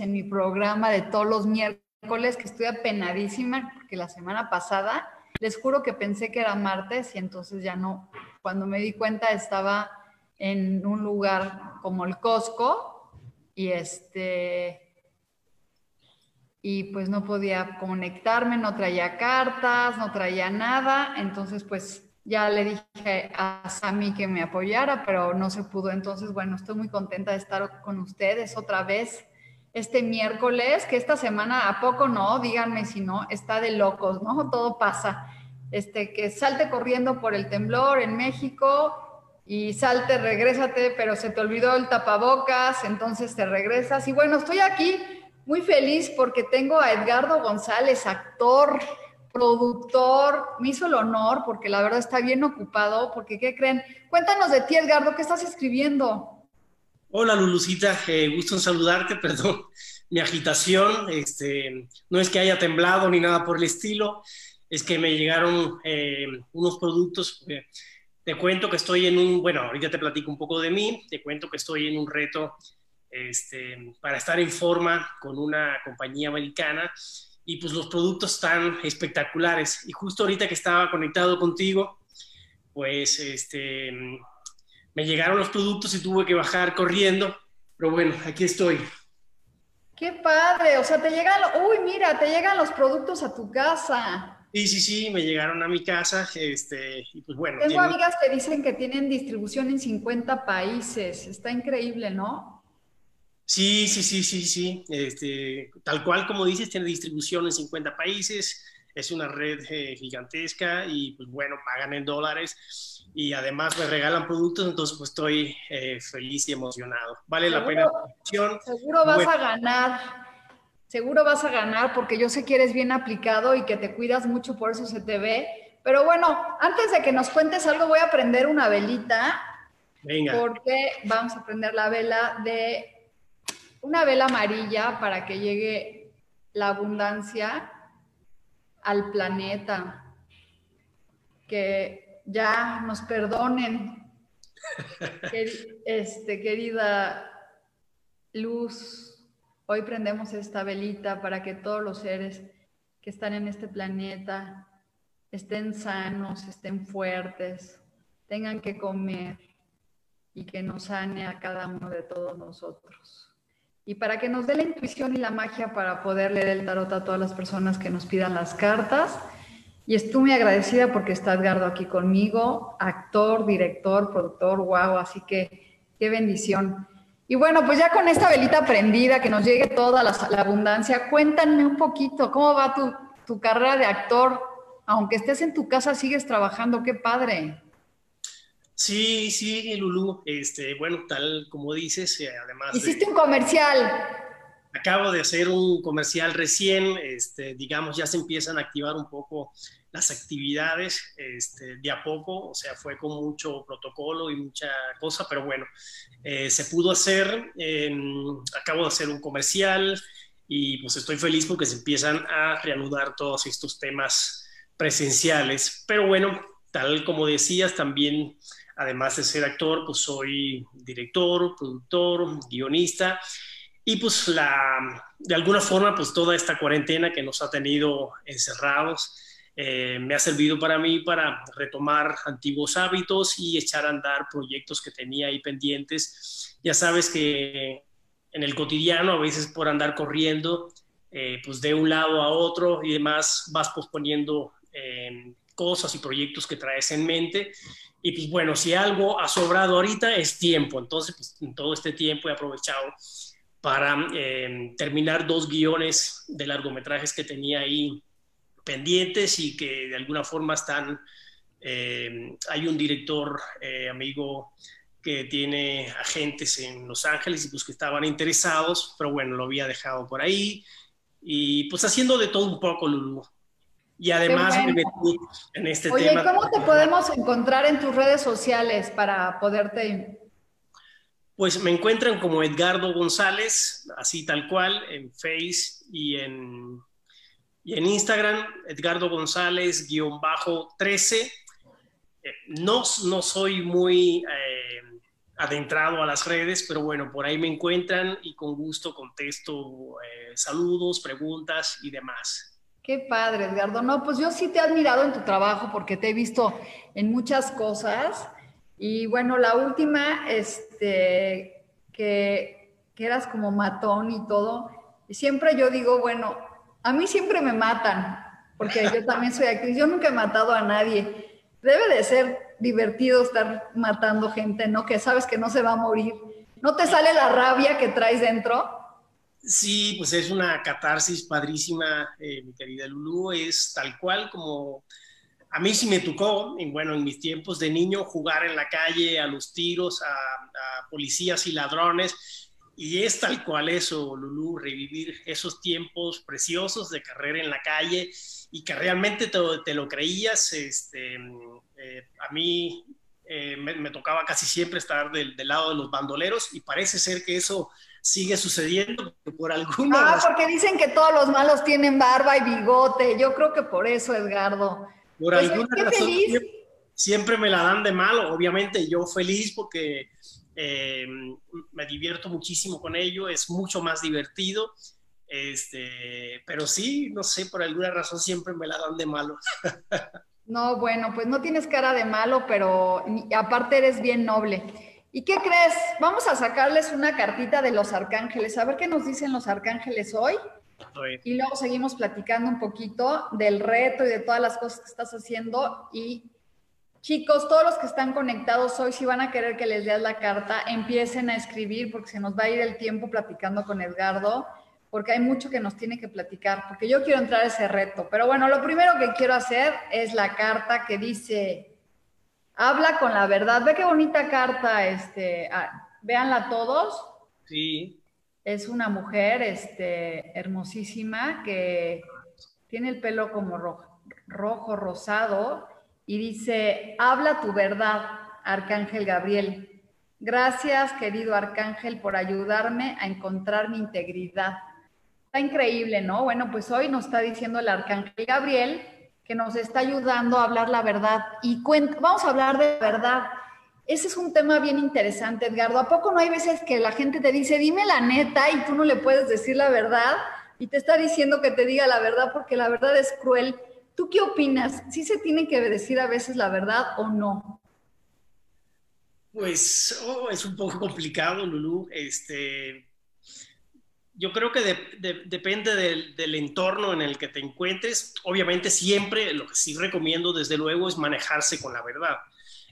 En mi programa de todos los miércoles que estoy apenadísima porque la semana pasada les juro que pensé que era martes y entonces ya no, cuando me di cuenta estaba en un lugar como el Costco y este y pues no podía conectarme, no traía cartas, no traía nada, entonces pues ya le dije a Sami que me apoyara, pero no se pudo. Entonces, bueno, estoy muy contenta de estar con ustedes otra vez este miércoles, que esta semana a poco no, díganme si no, está de locos, ¿no? Todo pasa. Este, que salte corriendo por el temblor en México y salte, regrésate, pero se te olvidó el tapabocas, entonces te regresas. Y bueno, estoy aquí muy feliz porque tengo a Edgardo González, actor, productor, me hizo el honor porque la verdad está bien ocupado, porque ¿qué creen? Cuéntanos de ti, Edgardo, ¿qué estás escribiendo? Hola, Lulucita, eh, gusto en saludarte, perdón mi agitación, este, no es que haya temblado ni nada por el estilo, es que me llegaron eh, unos productos, eh, te cuento que estoy en un, bueno, ahorita te platico un poco de mí, te cuento que estoy en un reto este, para estar en forma con una compañía americana y pues los productos están espectaculares. Y justo ahorita que estaba conectado contigo, pues este, me llegaron los productos y tuve que bajar corriendo, pero bueno, aquí estoy. Qué padre, o sea, te llegan, uy, mira, te llegan los productos a tu casa. Sí, sí, sí, me llegaron a mi casa, este, y pues bueno. Tengo amigas que dicen que tienen distribución en 50 países, está increíble, ¿no? Sí, sí, sí, sí, sí. Este, tal cual como dices, tiene distribución en 50 países, es una red eh, gigantesca y pues bueno, pagan en dólares y además me regalan productos, entonces pues estoy eh, feliz y emocionado. Vale la pena. Seguro vas a ganar, seguro vas a ganar porque yo sé que eres bien aplicado y que te cuidas mucho, por eso se te ve. Pero bueno, antes de que nos cuentes algo, voy a prender una velita. Venga. Porque vamos a prender la vela de una vela amarilla para que llegue la abundancia al planeta. Que ya nos perdonen, este, querida luz. Hoy prendemos esta velita para que todos los seres que están en este planeta estén sanos, estén fuertes, tengan que comer y que nos sane a cada uno de todos nosotros y para que nos dé la intuición y la magia para poder leer el tarot a todas las personas que nos pidan las cartas. Y estoy muy agradecida porque está Edgardo aquí conmigo, actor, director, productor, guau, así que qué bendición. Y bueno, pues ya con esta velita prendida, que nos llegue toda la, abundancia, cuéntame un poquito, ¿cómo va tu, tu carrera de actor? Aunque estés en tu casa, sigues trabajando, qué padre. Sí, sí, Lulú. Este, bueno, tal como dices, eh, además. Hiciste un comercial. Acabo de hacer un comercial recién, este, digamos, ya se empiezan a activar un poco las actividades este, de a poco, o sea, fue con mucho protocolo y mucha cosa, pero bueno, eh, se pudo hacer. acabo de hacer un comercial y pues estoy feliz porque se empiezan a reanudar todos estos temas presenciales. Pero bueno, tal como decías, también Además de ser actor, pues soy director, productor, guionista. Y pues la, de alguna forma, pues toda esta cuarentena que nos ha tenido encerrados, eh, me ha servido para mí para retomar antiguos hábitos y echar a andar proyectos que tenía ahí pendientes. Ya sabes que en el cotidiano, a veces por andar corriendo, eh, pues de un lado a otro y demás, vas posponiendo eh, cosas y proyectos que traes en mente. Y pues bueno, si algo ha sobrado ahorita es tiempo. Entonces, pues en todo este tiempo he aprovechado para terminar dos guiones de largometrajes que tenía ahí pendientes y que de alguna forma están, eh, hay un director eh, amigo que tiene agentes en Los Ángeles y pues que estaban interesados, pero bueno, lo había dejado por ahí y pues haciendo de todo un poco, Lulu. Y además me metí en este Oye, tema. ¿cómo te podemos encontrar en tus redes sociales para poderte... Pues me encuentran como Edgardo González, así tal cual, en Face y en y en Instagram, Edgardo González-13. Eh, no, no soy muy eh, adentrado a las redes, pero bueno, por ahí me encuentran y con gusto contesto eh, saludos, preguntas y demás. Qué padre, Edgardo. No, pues yo sí te he admirado en tu trabajo porque te he visto en muchas cosas. Y bueno, la última, este, que, que eras como matón y todo. Y siempre yo digo, bueno, a mí siempre me matan, porque yo también soy actriz. Yo nunca he matado a nadie. Debe de ser divertido estar matando gente, ¿no? Que sabes que no se va a morir. ¿No te sale la rabia que traes dentro? Sí, pues es una catarsis padrísima, eh, mi querida Lulu. Es tal cual como a mí sí me tocó, en, bueno, en mis tiempos de niño, jugar en la calle a los tiros, a, a policías y ladrones y es tal cual eso, Lulú, revivir esos tiempos preciosos de carrera en la calle y que realmente te, lo creías. Este, eh, a mí eh, me, tocaba casi siempre estar del, lado de los bandoleros y parece ser que eso sigue sucediendo por alguna Ah, porque dicen que todos los malos tienen barba y bigote. Yo creo que por eso, Edgardo. Por pues, alguna razón siempre me la dan de malo. Obviamente yo feliz porque eh, me divierto muchísimo con ello, es mucho más divertido. Este, pero sí, no sé, por alguna razón siempre me la dan de malo. No, bueno, pues no tienes cara de malo, pero aparte eres bien noble. ¿Y qué crees? Vamos a sacarles una cartita de los arcángeles, a ver qué nos dicen los arcángeles hoy. Y luego seguimos platicando un poquito del reto y de todas las cosas que estás haciendo y Chicos, todos los que están conectados hoy, si van a querer que les leas la carta, empiecen a escribir porque se nos va a ir el tiempo platicando con Edgardo, porque hay mucho que nos tiene que platicar, porque yo quiero entrar a ese reto. Pero bueno, lo primero que quiero hacer es la carta que dice, habla con la verdad. Ve qué bonita carta, este, ah, véanla todos. Sí. Es una mujer este, hermosísima que tiene el pelo como rojo, rosado y dice, habla tu verdad, Arcángel Gabriel. Gracias, querido Arcángel, por ayudarme a encontrar mi integridad. Está increíble, ¿no? Bueno, pues hoy nos está diciendo el Arcángel Gabriel que nos está ayudando a hablar la verdad. Y vamos a hablar de verdad. Ese es un tema bien interesante, Edgardo. ¿A poco no hay veces que la gente te dice, dime la neta, y tú no le puedes decir la verdad? Y te está diciendo que te diga la verdad porque la verdad es cruel. ¿Tú qué opinas? ¿Sí se tiene que decir a veces la verdad o no? Pues oh, es un poco complicado, Lulu. Este, yo creo que depende del, entorno en el que te encuentres. Obviamente siempre lo que sí recomiendo desde luego es manejarse con la verdad.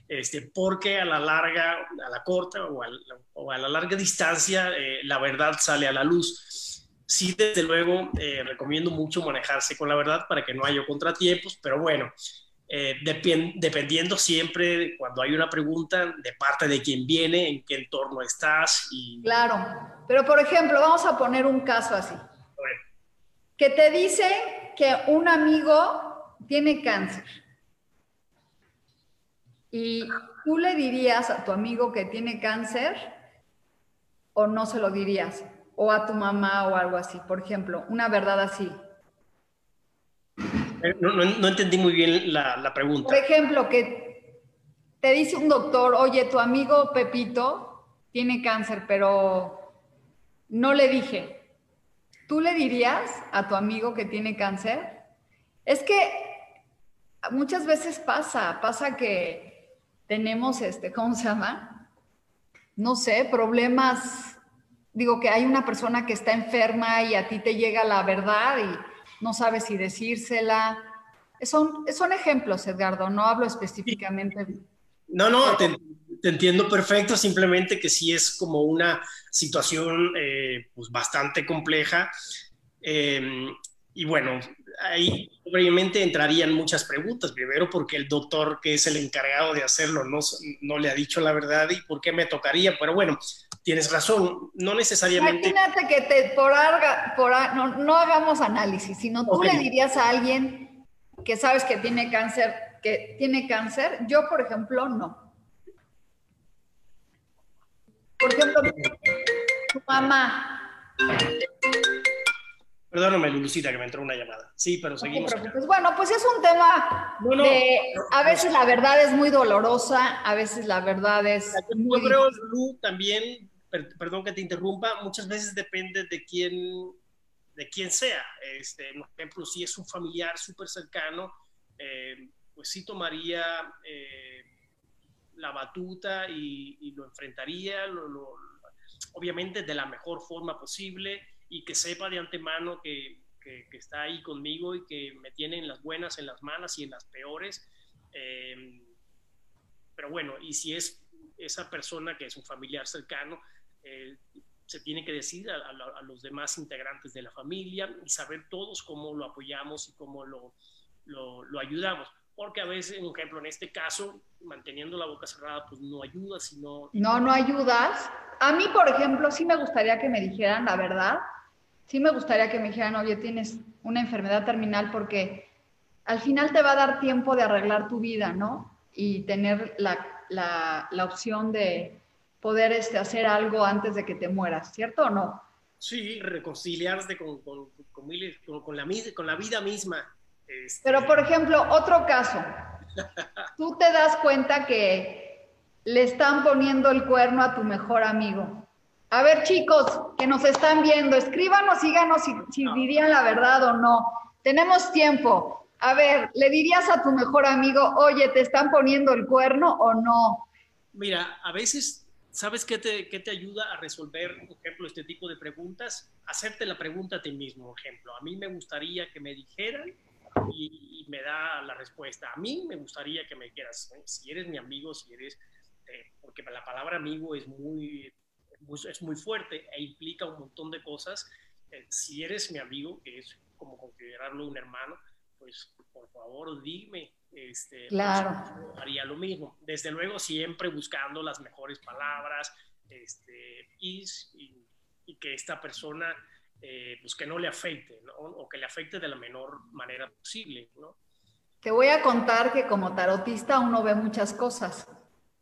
Este, porque a la larga, a la corta o a, la larga distancia, eh, la verdad sale a la luz sí, desde luego, eh, recomiendo mucho manejarse con la verdad para que no haya contratiempos, pero bueno, eh, dependiendo siempre cuando hay una pregunta de parte de quién viene, en qué entorno estás. Y... Claro, pero por ejemplo, vamos a poner un caso así. Que te dice que un amigo tiene cáncer. Y tú le dirías a tu amigo que tiene cáncer o no se lo dirías o a tu mamá o algo así, por ejemplo, una verdad así. Eh, no, entendí muy bien la, pregunta. Por ejemplo, que te dice un doctor, oye, tu amigo Pepito tiene cáncer, pero no le dije. ¿Tú le dirías a tu amigo que tiene cáncer? Es que muchas veces pasa, pasa que tenemos, este, ¿cómo se llama? No sé, problemas, digo que hay una persona que está enferma y a ti te llega la verdad y no sabes si decírsela. Son, son ejemplos, Edgardo, no hablo específicamente. No, no, te, entiendo perfecto, simplemente que sí es como una situación eh, pues bastante compleja. Eh, y bueno, ahí obviamente entrarían muchas preguntas. Primero, porque el doctor que es el encargado de hacerlo no, no le ha dicho la verdad y por qué me tocaría. Pero bueno, tienes razón, no necesariamente. Imagínate que te, por, por no, no, hagamos análisis, sino tú le dirías a alguien que sabes que tiene cáncer, que tiene cáncer. Yo, por ejemplo, no. Por ejemplo, tu mamá Perdóname, Lucita, que me entró una llamada. Sí, pero seguimos. bueno, pues es un tema de. A veces la verdad es muy dolorosa, a veces la verdad es. Yo creo, Lu, también, perdón que te interrumpa, muchas veces depende de quién, de quién sea. Este, por ejemplo, si es un familiar súper cercano, eh, pues sí tomaría eh, la batuta y, lo enfrentaría, obviamente de la mejor forma posible y que sepa de antemano que, que, está ahí conmigo y que me tiene en las buenas, en las malas y en las peores. Eh, pero bueno, y si es esa persona que es un familiar cercano, eh, se tiene que decir a, a, los demás integrantes de la familia y saber todos cómo lo apoyamos y cómo lo, lo, lo ayudamos porque a veces, un ejemplo, en este caso, manteniendo la boca cerrada, pues no ayuda, sino... No, no ayudas. A mí, por ejemplo, sí me gustaría que me dijeran la verdad, sí me gustaría que me dijeran, oye, tienes una enfermedad terminal porque al final te va a dar tiempo de arreglar tu vida, ¿no? Y tener la, la, la opción de poder este, hacer algo antes de que te mueras, ¿cierto o no? Sí, reconciliarte con, con, con, con la, con la vida misma. Este. Pero, por ejemplo, otro caso, tú te das cuenta que le están poniendo el cuerno a tu mejor amigo a ver, chicos, que nos están viendo, escríbanos, síganos si, si dirían la verdad o no. Tenemos tiempo. A ver, ¿le dirías a tu mejor amigo, oye, te están poniendo el cuerno o no? Mira, a veces, ¿sabes qué te, qué te ayuda a resolver, por ejemplo, este tipo de preguntas? Hacerte la pregunta a ti mismo, por ejemplo. A mí me gustaría que me dijeran y, me da la respuesta. A mí me gustaría que me dijeras, si eres mi amigo, si eres, eh, porque la palabra amigo es muy es muy fuerte e implica un montón de cosas. Eh, si eres mi amigo, que es como considerarlo un hermano, pues por favor dime, este, claro. haría lo mismo. Desde luego siempre buscando las mejores palabras este, y, y, que esta persona, eh, pues que no le afecte, ¿no? o que le afecte de la menor manera posible. ¿no? Te voy a contar que como tarotista uno ve muchas cosas.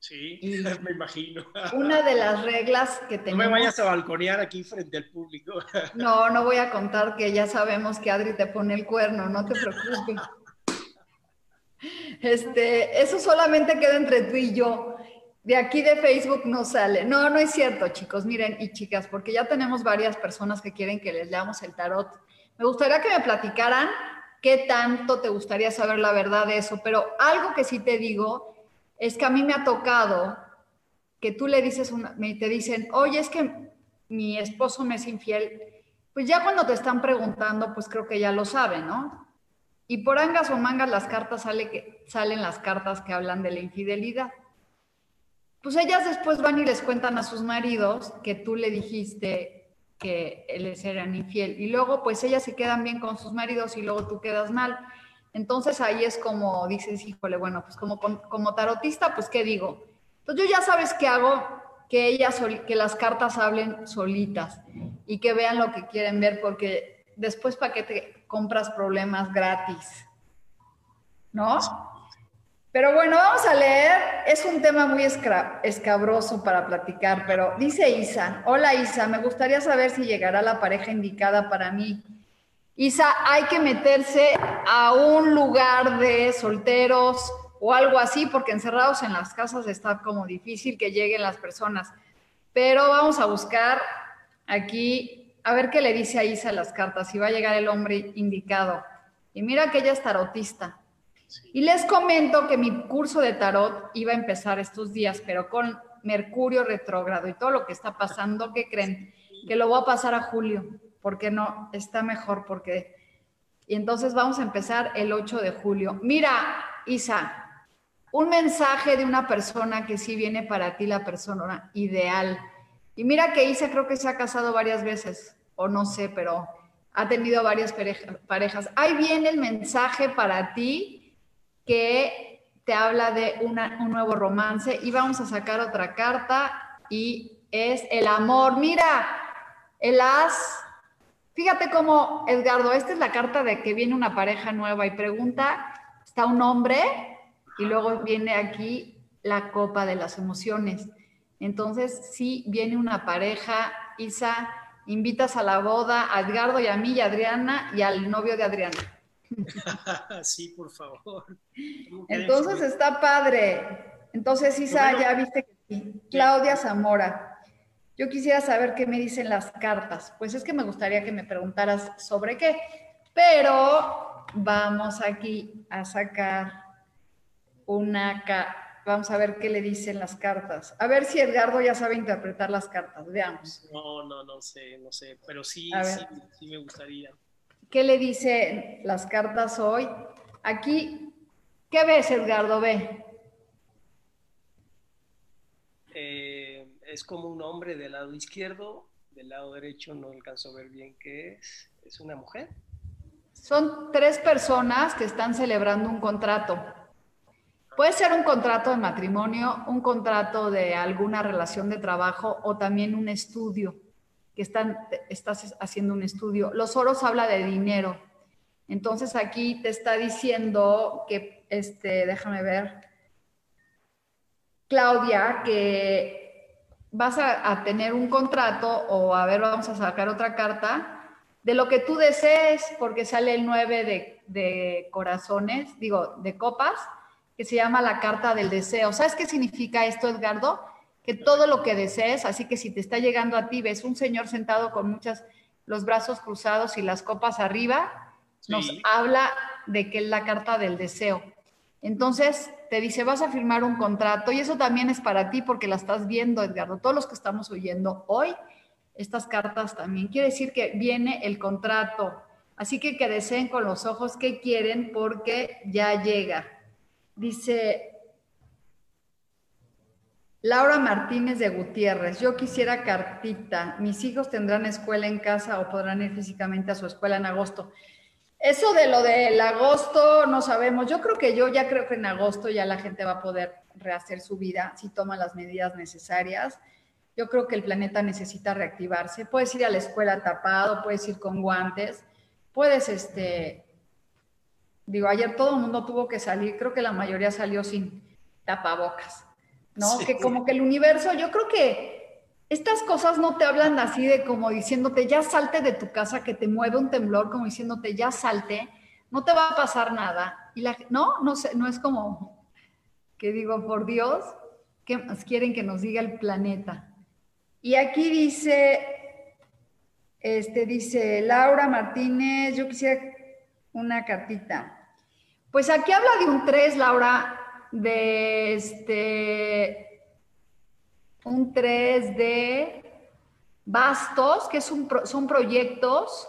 Sí, me imagino. Una de las reglas que tenemos... No me vayas a balconear aquí frente al público. No, no voy a contar que ya sabemos que Adri te pone el cuerno, no te preocupes. Este, eso solamente queda entre tú y yo. De aquí de Facebook no sale. No, no es cierto, chicos. Miren, y chicas, porque ya tenemos varias personas que quieren que les leamos el tarot. Me gustaría que me platicaran qué tanto te gustaría saber la verdad de eso, pero algo que sí te digo es que a mí me ha tocado que tú le dices, una, me, te dicen, oye, es que mi esposo me es infiel. Pues ya cuando te están preguntando, pues creo que ya lo saben, ¿no? Y por angas o mangas las cartas sale salen las cartas que hablan de la infidelidad. Pues ellas después van y les cuentan a sus maridos que tú le dijiste que les eran infiel. Y luego, pues ellas se quedan bien con sus maridos y luego tú quedas mal. Entonces ahí es como dices, híjole, bueno, pues como, como tarotista, pues ¿qué digo? Entonces yo ya sabes qué hago, que ellas, que las cartas hablen solitas y que vean lo que quieren ver, porque después para qué te compras problemas gratis, ¿no? Pero bueno, vamos a leer, es un tema muy escabroso para platicar, pero dice Isa, hola Isa, me gustaría saber si llegará la pareja indicada para mí Isa, hay que meterse a un lugar de solteros o algo así, porque encerrados en las casas está como difícil que lleguen las personas. Pero vamos a buscar aquí, a ver qué le dice a Isa las cartas, si va a llegar el hombre indicado. Y mira que ella es tarotista. Y les comento que mi curso de tarot iba a empezar estos días, pero con Mercurio retrógrado y todo lo que está pasando, ¿qué creen? Que lo voy a pasar a julio, porque no, está mejor, porque... Y entonces vamos a empezar el 8 de julio. Mira, Isa, un mensaje de una persona que sí viene para ti, la persona ideal. Y mira que Isa creo que se ha casado varias veces, o no sé, pero ha tenido varias parejas. Ahí viene el mensaje para ti que te habla de un nuevo romance y vamos a sacar otra carta y es el amor. Mira, el as. Fíjate cómo, Edgardo, esta es la carta de que viene una pareja nueva y pregunta, está un hombre y luego viene aquí la copa de las emociones. Entonces, sí, viene una pareja, Isa, invitas a la boda a Edgardo y a mí y a Adriana y al novio de Adriana. sí, por favor. Entonces está padre. Entonces, Isa, ya viste que sí. Claudia Zamora. Yo quisiera saber qué me dicen las cartas. Pues es que me gustaría que me preguntaras sobre qué, pero vamos aquí a sacar una... Vamos a ver qué le dicen las cartas. A ver si Edgardo ya sabe interpretar las cartas. Veamos. No, no, no sé, no sé, pero sí, sí, sí me gustaría. ¿Qué le dicen las cartas hoy? Aquí, ¿qué ves, Edgardo? Ve. Eh, es como un hombre del lado izquierdo, del lado derecho no alcanzo a ver bien qué es. ¿Es una mujer? Son tres personas que están celebrando un contrato. Puede ser un contrato de matrimonio, un contrato de alguna relación de trabajo o también un estudio, que están, estás haciendo un estudio. Los oros habla de dinero. Entonces aquí te está diciendo que, este, déjame ver, Claudia, que vas a, tener un contrato o a ver, vamos a sacar otra carta de lo que tú desees, porque sale el 9 de, de corazones, digo, de copas que se llama la carta del deseo. ¿Sabes qué significa esto, Edgardo? Que todo lo que desees, así que si te está llegando a ti, ves un señor sentado con muchas, los brazos cruzados y las copas arriba, nos habla de que es la carta del deseo. Entonces te dice, vas a firmar un contrato y eso también es para ti porque la estás viendo, Edgardo. Todos los que estamos oyendo hoy, estas cartas también. Quiere decir que viene el contrato. Así que que deseen con los ojos que quieren porque ya llega. Dice Laura Martínez de Gutiérrez, yo quisiera cartita, mis hijos tendrán escuela en casa o podrán ir físicamente a su escuela en agosto. Eso de lo del agosto no sabemos. Yo creo que yo ya creo que en agosto ya la gente va a poder rehacer su vida si toma las medidas necesarias. Yo creo que el planeta necesita reactivarse. Puedes ir a la escuela tapado, puedes ir con guantes, puedes este, Digo, ayer todo el mundo tuvo que salir, creo que la mayoría salió sin tapabocas, ¿no? Que como que el universo, yo creo que estas cosas no te hablan así de como diciéndote, ya salte de tu casa, que te mueve un temblor, como diciéndote, ya salte, no te va a pasar nada. Y la, no, no, sé, no es como que digo, por Dios, ¿qué más quieren que nos diga el planeta? Y aquí dice, este dice Laura Martínez, yo quisiera una cartita. Pues aquí habla de un 3, Laura, de este, un 3 de bastos, que son proyectos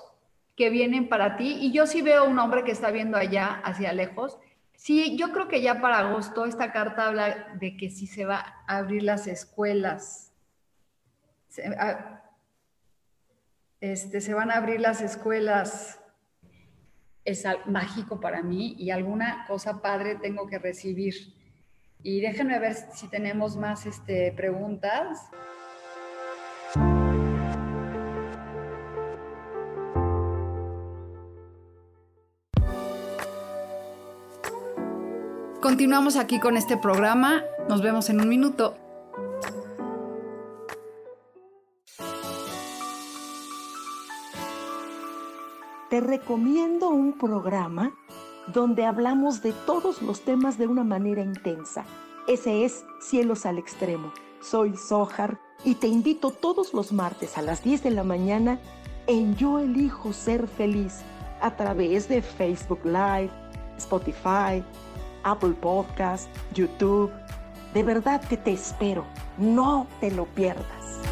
que vienen para ti. Y yo sí veo un hombre que está viendo allá, hacia lejos. Sí, yo creo que ya para agosto esta carta habla de que sí se va a abrir las escuelas. este, se van a abrir las escuelas es mágico para mí y alguna cosa padre tengo que recibir. Y déjenme ver si tenemos más este, preguntas. Continuamos aquí con este programa. Nos vemos en un minuto. te recomiendo un programa donde hablamos de todos los temas de una manera intensa. Ese es Cielos al Extremo. Soy Sojar y te invito todos los martes a las 10 de la mañana en Yo Elijo Ser Feliz a través de Facebook Live, Spotify, Apple Podcast, YouTube. De verdad que te espero. No te lo pierdas.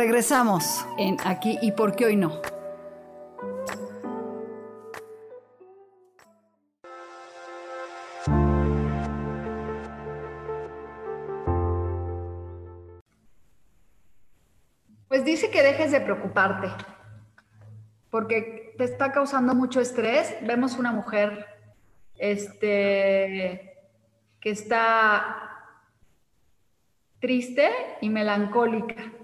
Regresamos en Aquí y por qué hoy no. Pues dice que dejes de preocuparte, porque te está causando mucho estrés. Vemos una mujer este, que está triste y melancólica.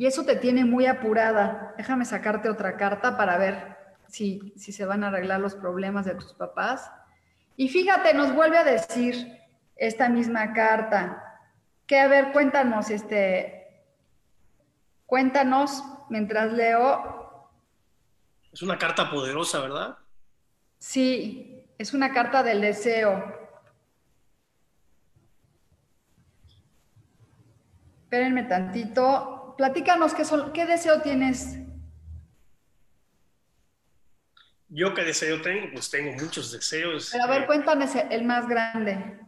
Y eso te tiene muy apurada. Déjame sacarte otra carta para ver si, si se van a arreglar los problemas de tus papás. Y fíjate, nos vuelve a decir esta misma carta, que a ver, cuéntanos, este, Cuéntanos mientras leo. Es una carta poderosa, ¿verdad? Sí, es una carta del deseo. Espérenme tantito. Platícanos qué, qué deseo tienes. Yo qué deseo tengo, pues tengo muchos deseos. Pero a ver, cuéntanos el más grande.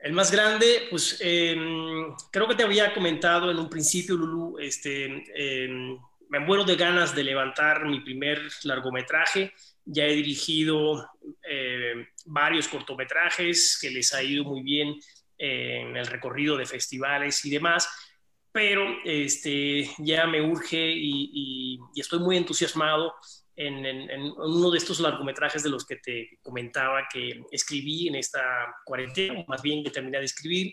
El más grande, pues em, creo que te había comentado en un principio, Lulu, este, em, me muero de ganas de levantar mi primer largometraje. Ya he dirigido em, varios cortometrajes que les ha ido muy bien en el recorrido de festivales y demás, pero este, ya me urge y, estoy muy entusiasmado en, uno de estos largometrajes de los que te comentaba que escribí en esta cuarentena, más bien que terminé de escribir,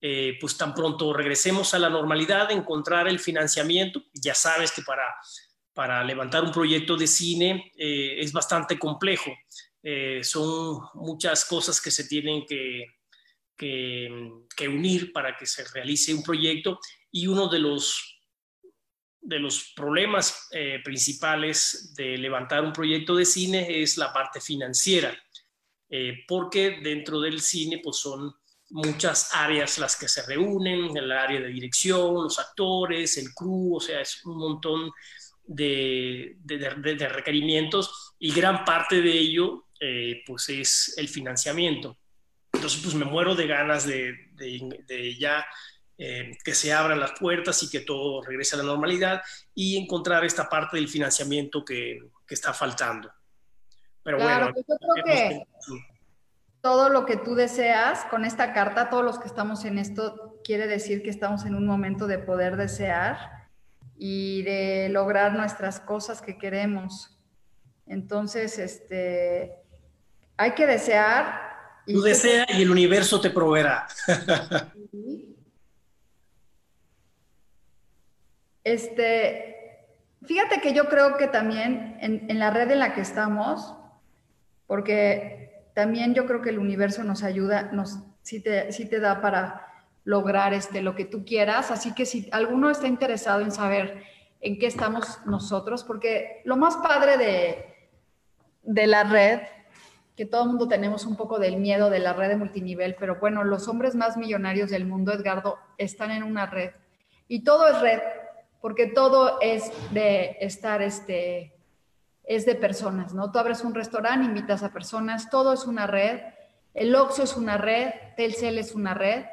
eh, pues tan pronto regresemos a la normalidad, encontrar el financiamiento. Ya sabes que para, para levantar un proyecto de cine eh, es bastante complejo. Eh, son muchas cosas que se tienen que, que, unir para que se realice un proyecto y uno de los de los problemas eh, principales de levantar un proyecto de cine es la parte financiera, eh, porque dentro del cine pues son muchas áreas las que se reúnen, el área de dirección, los actores, el crew, o sea, es un montón de, de, requerimientos y gran parte de ello eh, pues es el financiamiento. Entonces pues me muero de ganas de, ya eh, que se abran las puertas y que todo regrese a la normalidad y encontrar esta parte del financiamiento que, que está faltando. Pero bueno, pues yo creo que todo lo que tú deseas con esta carta, todos los que estamos en esto, quiere decir que estamos en un momento de poder desear y de lograr nuestras cosas que queremos. Entonces, este, hay que desear. Tú deseas y el universo te proveerá. Este, fíjate que yo creo que también en, la red en la que estamos, porque también yo creo que el universo nos ayuda, nos, sí, te, te da para lograr este, lo que tú quieras. Así que si alguno está interesado en saber en qué estamos nosotros, porque lo más padre de, de la red, que todo el mundo tenemos un poco del miedo de la red de multinivel, pero bueno, los hombres más millonarios del mundo, Edgardo, están en una red. Y todo es red porque todo es de estar, este, es de personas, ¿no? Tú abres un restaurante, invitas a personas, todo es una red, el Oxxo es una red, Telcel es una red,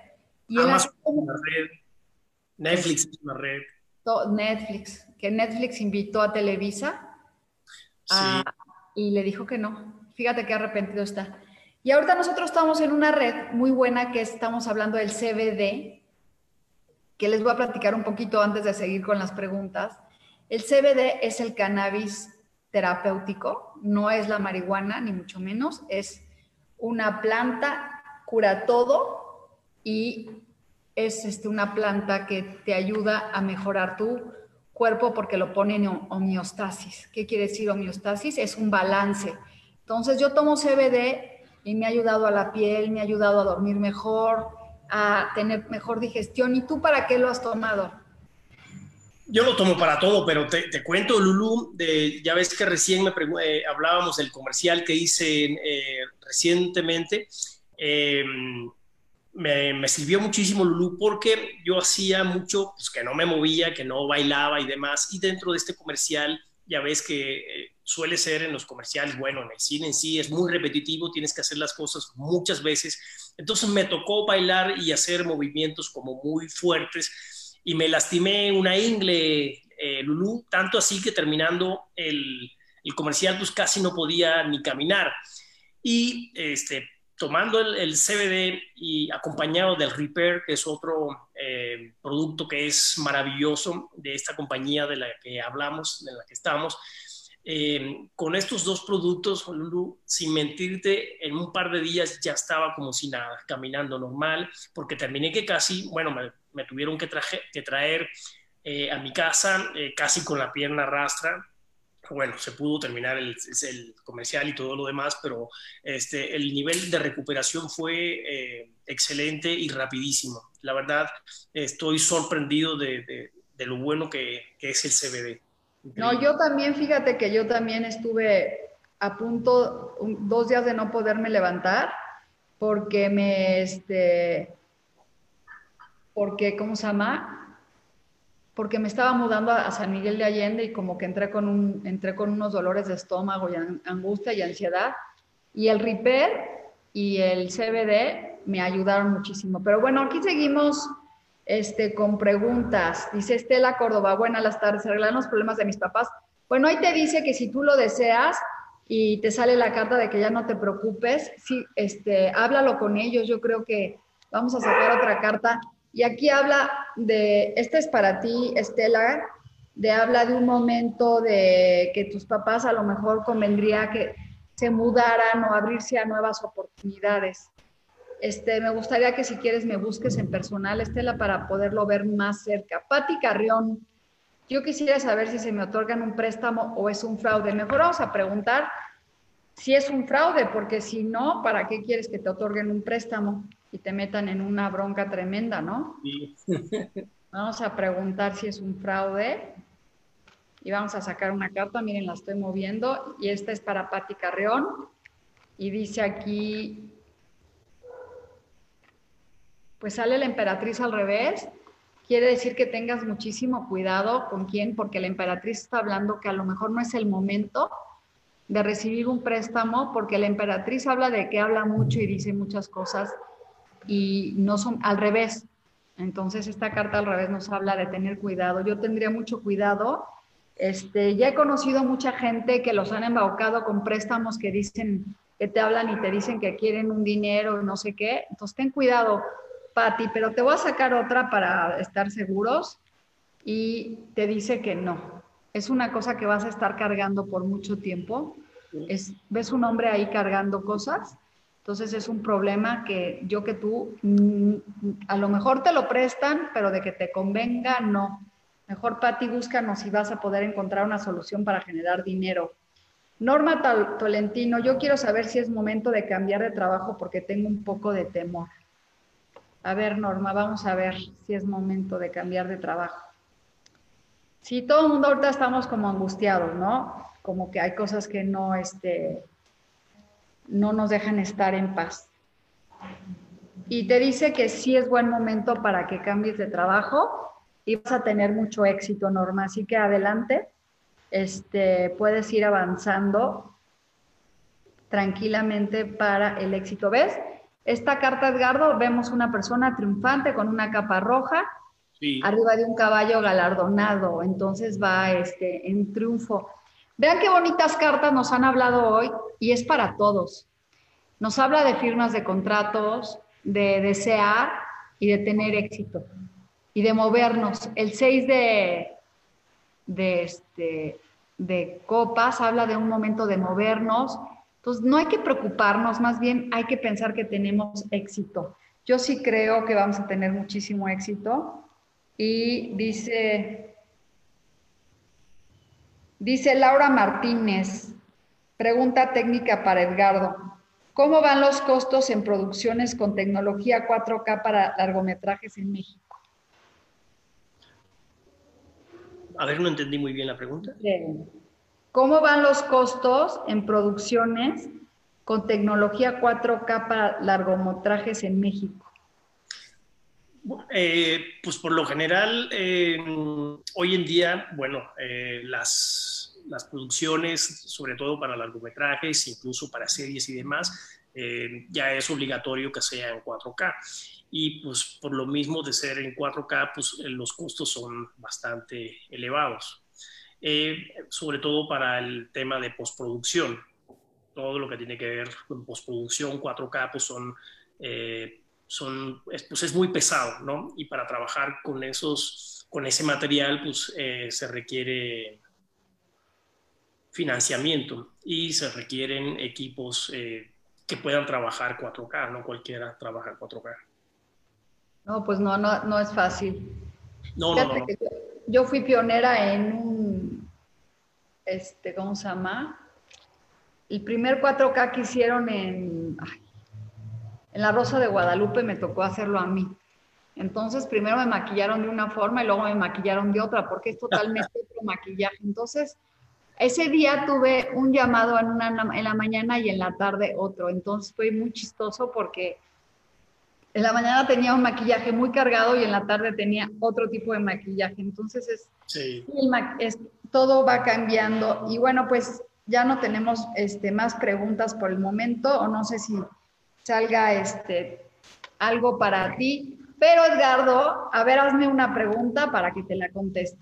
Y Amazon es una red, Netflix es una red. Netflix, que Netflix invitó a Televisa a- y le dijo que no. Fíjate qué arrepentido está. Y ahorita nosotros estamos en una red muy buena que estamos hablando del CBD, que les voy a platicar un poquito antes de seguir con las preguntas. El CBD es el cannabis terapéutico, no es la marihuana, ni mucho menos, es una planta, cura todo y es este, una planta que te ayuda a mejorar tu cuerpo porque lo pone en homeostasis. ¿Qué quiere decir homeostasis? Es un balance. Entonces yo tomo CBD y me ha ayudado a la piel, me ha ayudado a dormir mejor, a tener mejor digestión. ¿Y tú para qué lo has tomado? Yo lo tomo para todo, pero te, te cuento, Lulu, de, ya ves que recién me eh, hablábamos del comercial que hice eh, recientemente. Eh, me, me sirvió muchísimo, Lulu, porque yo hacía mucho pues, que no me movía, que no bailaba y demás. Y dentro de este comercial, ya ves que eh, suele ser en los comerciales, bueno, en el cine en sí es muy repetitivo, tienes que hacer las cosas muchas veces. Entonces me tocó bailar y hacer movimientos como muy fuertes y me lastimé una ingle, eh, Lulú, tanto así que terminando el, el, comercial pues casi no podía ni caminar. Y este, tomando el, el CBD y acompañado del Repair, que es otro eh, producto que es maravilloso de esta compañía de la que hablamos, de la que estamos, eh, con estos dos productos, Lulu, sin mentirte, en un par de días ya estaba como si nada, caminando normal, porque terminé que casi, bueno, me, me tuvieron que, traje, que traer eh, a mi casa eh, casi con la pierna rastra. Bueno, se pudo terminar el, el, comercial y todo lo demás, pero este, el nivel de recuperación fue eh, excelente y rapidísimo. La verdad, estoy sorprendido de, de, de lo bueno que, que es el CBD. No, yo también, fíjate que yo también estuve a punto, un, dos días de no poderme levantar, porque me, este, porque, ¿cómo se llama? Porque me estaba mudando a, San Miguel de Allende y como que entré con, un, entré con unos dolores de estómago y an, angustia y ansiedad. Y el Repair y el CBD me ayudaron muchísimo. Pero bueno, aquí seguimos este, con preguntas. Dice Estela Córdoba, buenas las tardes, arreglan los problemas de mis papás. Bueno, ahí te dice que si tú lo deseas y te sale la carta de que ya no te preocupes, sí, este, háblalo con ellos. Yo creo que vamos a sacar otra carta. Y aquí habla de, este es para ti, Estela, de habla de un momento de que tus papás a lo mejor convendría que se mudaran o abrirse a nuevas oportunidades. Este, me gustaría que si quieres me busques en personal, Estela, para poderlo ver más cerca. Patti Carrión, yo quisiera saber si se me otorgan un préstamo o es un fraude. Mejor vamos a preguntar si es un fraude, porque si no, ¿para qué quieres que te otorguen un préstamo y te metan en una bronca tremenda, no? Sí. Vamos a preguntar si es un fraude y vamos a sacar una carta. Miren, la estoy moviendo y esta es para Patti Carrión y dice aquí pues sale la emperatriz al revés, quiere decir que tengas muchísimo cuidado con quién, porque la emperatriz está hablando que a lo mejor no es el momento de recibir un préstamo, porque la emperatriz habla de que habla mucho y dice muchas cosas y no son al revés. Entonces esta carta al revés nos habla de tener cuidado. Yo tendría mucho cuidado. Este, ya he conocido mucha gente que los han embaucado con préstamos que dicen que te hablan y te dicen que quieren un dinero y no sé qué. Entonces ten cuidado. Patti, pero te voy a sacar otra para estar seguros y te dice que no. Es una cosa que vas a estar cargando por mucho tiempo. Es, ¿Ves un hombre ahí cargando cosas? Entonces es un problema que yo que tú, mmm, a lo mejor te lo prestan, pero de que te convenga, no. Mejor, Patti, búscanos si vas a poder encontrar una solución para generar dinero. Norma Tolentino, yo quiero saber si es momento de cambiar de trabajo porque tengo un poco de temor. A ver, Norma, vamos a ver si es momento de cambiar de trabajo. Sí, todo el mundo ahorita estamos como angustiados, ¿no? Como que hay cosas que no, este, no nos dejan estar en paz. Y te dice que sí es buen momento para que cambies de trabajo y vas a tener mucho éxito, Norma. Así que adelante, este, puedes ir avanzando tranquilamente para el éxito. ¿Ves? Esta carta, Edgardo, vemos una persona triunfante con una capa roja, arriba de un caballo galardonado, entonces va este, en triunfo. Vean qué bonitas cartas nos han hablado hoy y es para todos. Nos habla de firmas de contratos, de desear y de tener éxito y de movernos. El 6 de, de, este, de copas habla de un momento de movernos. Entonces, no hay que preocuparnos, más bien hay que pensar que tenemos éxito. Yo sí creo que vamos a tener muchísimo éxito. Y dice, dice Laura Martínez, pregunta técnica para Edgardo. ¿Cómo van los costos en producciones con tecnología 4K para largometrajes en México? A ver, no entendí muy bien la pregunta. ¿Cómo van los costos en producciones con tecnología 4K para largometrajes en México? Eh, pues por lo general, eh, hoy en día, bueno, eh, las, las, producciones, sobre todo para largometrajes, incluso para series y demás, ya es obligatorio que sea en 4K y pues por lo mismo de ser en 4K, pues eh, los costos son bastante elevados, eh, sobre todo para el tema de postproducción. Todo lo que tiene que ver con postproducción 4K, pues son, eh, son pues es muy pesado, ¿no? Y para trabajar con, esos, con ese material, pues se requiere financiamiento y se requieren equipos que puedan trabajar 4K, no cualquiera trabaja 4K. No, pues no, no, no es fácil. No, no, yo, fui pionera en un, este, ¿cómo se llama? El primer 4K que hicieron en, en La Rosa de Guadalupe me tocó hacerlo a mí. Entonces, primero me maquillaron de una forma y luego me maquillaron de otra, porque es totalmente otro maquillaje. Entonces, ese día tuve un llamado en, una, en la mañana y en la tarde otro. Entonces, fue muy chistoso porque en la mañana tenía un maquillaje muy cargado y en la tarde tenía otro tipo de maquillaje. Entonces es, es, todo va cambiando. Y bueno, pues ya no tenemos este, más preguntas por el momento, o no sé si salga este, algo para ti. Pero Edgardo, a ver, hazme una pregunta para que te la conteste.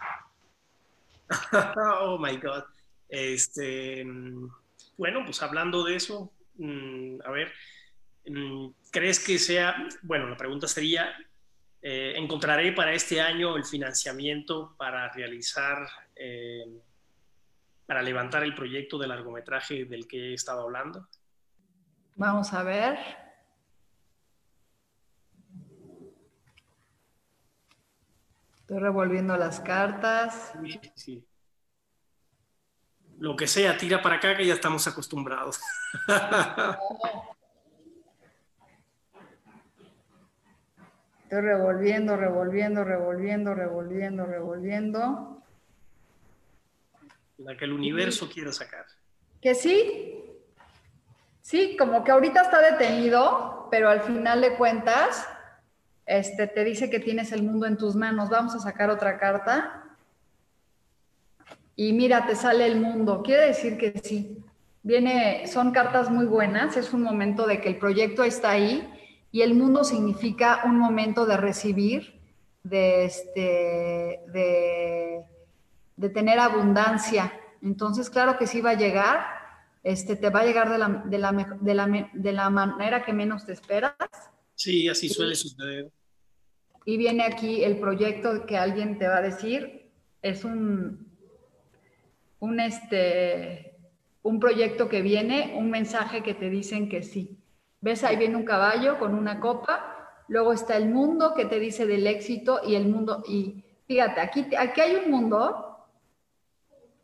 oh my God. Este, mm, bueno, pues hablando de eso, mm, a ver, mm, ¿Crees que sea, bueno, la pregunta sería, eh, ¿encontraré para este año el financiamiento para realizar, eh, para levantar el proyecto de largometraje del que he estado hablando? Vamos a ver. Estoy revolviendo las cartas. Sí, sí. Lo que sea, tira para acá que ya estamos acostumbrados. Estoy revolviendo, revolviendo, revolviendo, revolviendo, revolviendo. La que el universo quiere sacar. Que sí. Sí, como que ahorita está detenido, pero al final de cuentas, este, te dice que tienes el mundo en tus manos. Vamos a sacar otra carta. Y mira, te sale el mundo. Quiere decir que sí. Viene, son cartas muy buenas. Es un momento de que el proyecto está ahí y el mundo significa un momento de recibir, de, este, de, tener abundancia. Entonces, claro que sí va a llegar, este, te va a llegar de la, de la, de la, de la manera que menos te esperas. Sí, así suele suceder. Y viene aquí el proyecto que alguien te va a decir, es un, un, este, un proyecto que viene, un mensaje que te dicen que sí. ¿Ves? Ahí viene un caballo con una copa. Luego está el mundo que te dice del éxito y el mundo. Y fíjate, aquí, aquí hay un mundo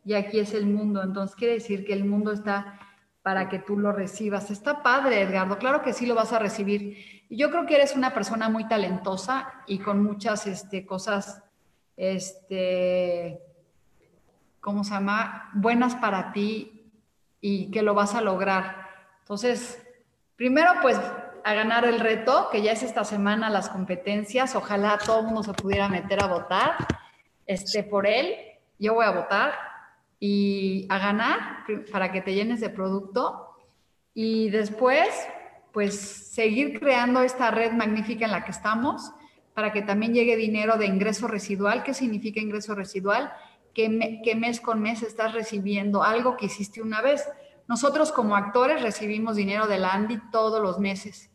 y aquí es el mundo. Entonces quiere decir que el mundo está para que tú lo recibas. Está padre, Edgardo. Claro que sí lo vas a recibir. Y yo creo que eres una persona muy talentosa y con muchas este, cosas, este, ¿cómo se llama? Buenas para ti y que lo vas a lograr. Entonces, Primero, pues a ganar el reto, que ya es esta semana las competencias. Ojalá todo el mundo se pudiera meter a votar este, por él. Yo voy a votar y a ganar para que te llenes de producto. Y después, pues seguir creando esta red magnífica en la que estamos para que también llegue dinero de ingreso residual. ¿Qué significa ingreso residual? Que, que mes con mes estás recibiendo algo que hiciste una vez. Nosotros como actores recibimos dinero de la Andy todos los meses.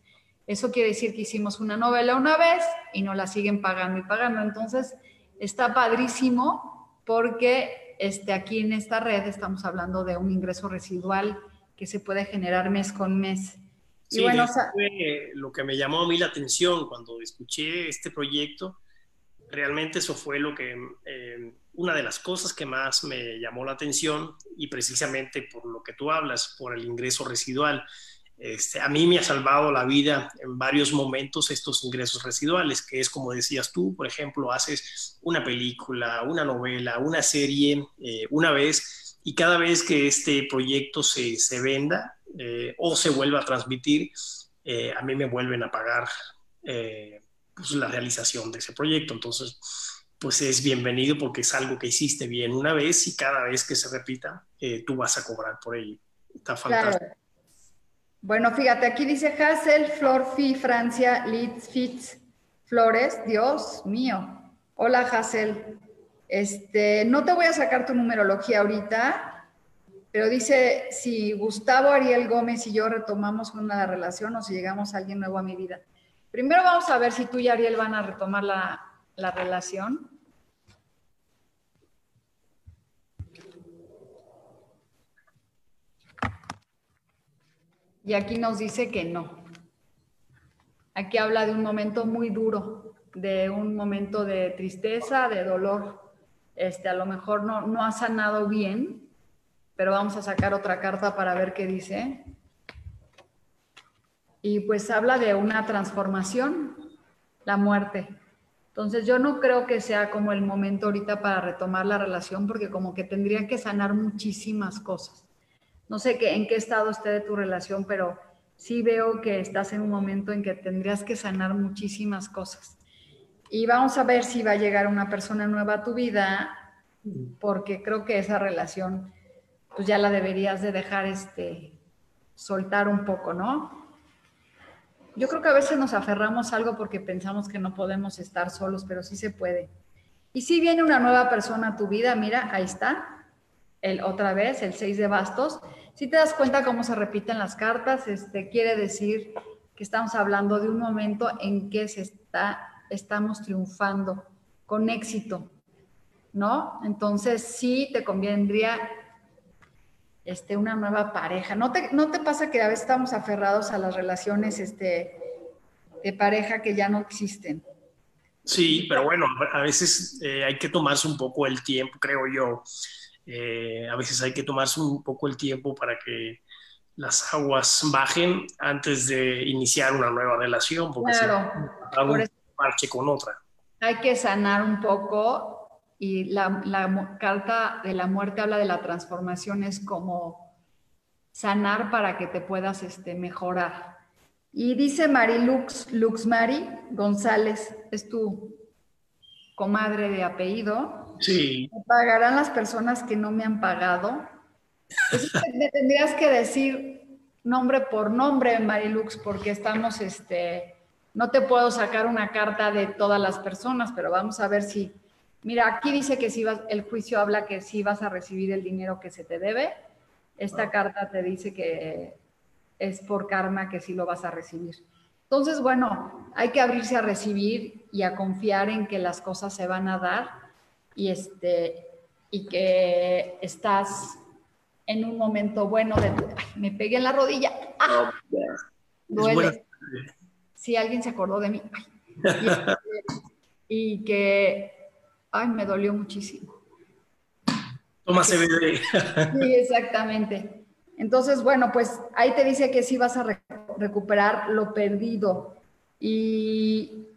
Eso quiere decir que hicimos una novela una vez y nos la siguen pagando y pagando. Entonces, está padrísimo porque este, aquí en esta red estamos hablando de un ingreso residual que se puede generar mes con mes. Sí, y bueno, lo que me llamó a mí la atención cuando escuché este proyecto, realmente eso fue lo que, eh, una de las cosas que más me llamó la atención y precisamente por lo que tú hablas, por el ingreso residual. Este, a mí me ha salvado la vida en varios momentos estos ingresos residuales, que es como decías tú, por ejemplo, haces una película, una novela, una serie eh, una vez y cada vez que este proyecto se, se venda eh, o se vuelva a transmitir, eh, a mí me vuelven a pagar pues, la realización de ese proyecto. Entonces, pues es bienvenido porque es algo que hiciste bien una vez y cada vez que se repita, tú vas a cobrar por ello. Está fantástico. Bueno, fíjate, aquí dice Hassel, Florfi, Francia, Leeds, Fitz, Flores. Dios mío. Hola, Hassel. Este, no te voy a sacar tu numerología ahorita, pero dice si Gustavo Ariel Gómez y yo retomamos una relación o si llegamos a alguien nuevo a mi vida. Primero vamos a ver si tú y Ariel van a retomar la, la relación. Y aquí nos dice que no. Aquí habla de un momento muy duro, de un momento de tristeza, de dolor. Este, a lo mejor no, no ha sanado bien, pero vamos a sacar otra carta para ver qué dice. Y pues habla de una transformación, la muerte. Entonces yo no creo que sea como el momento ahorita para retomar la relación, porque como que tendría que sanar muchísimas cosas no sé qué, en qué estado esté de tu relación, pero sí veo que estás en un momento en que tendrías que sanar muchísimas cosas. Y vamos a ver si va a llegar una persona nueva a tu vida, porque creo que esa relación, pues ya la deberías de dejar este, soltar un poco, ¿no? Yo creo que a veces nos aferramos algo porque pensamos que no podemos estar solos, pero sí se puede. Y si viene una nueva persona a tu vida, mira, ahí está, el, otra vez, el 6 de bastos. Si te das cuenta cómo se repiten las cartas, este, quiere decir que estamos hablando de un momento en que se está, estamos triunfando con éxito, ¿no? Entonces sí te convendría este, una nueva pareja. ¿No te, ¿No te pasa que a veces estamos aferrados a las relaciones este, de pareja que ya no existen? Sí, pero bueno, a veces eh, hay que tomarse un poco el tiempo, creo yo, eh, a veces hay que tomarse un poco el tiempo para que las aguas bajen antes de iniciar una nueva relación, porque claro, un parche con otra. Hay que sanar un poco y la, la, carta de la muerte habla de la transformación, es como sanar para que te puedas este, mejorar. Y dice Marilux, Lux Mari González, es tu comadre de apellido, Sí. ¿Me pagarán las personas que no me han pagado? me tendrías que decir nombre por nombre, Marilux, porque estamos, este, no te puedo sacar una carta de todas las personas, pero vamos a ver si, mira, aquí dice que si vas, el juicio habla que si vas a recibir el dinero que se te debe. Esta carta te dice que es por karma que sí lo vas a recibir. Entonces, bueno, hay que abrirse a recibir y a confiar en que las cosas se van a dar y, este, y que estás en un momento bueno de me pegué en la rodilla. ¡Ah! Duele. Si alguien se acordó de mí. Este, y, que, ay, me dolió muchísimo. Toma CBD. Sí, exactamente. Entonces, bueno, pues ahí te dice que sí vas a recuperar lo perdido. Y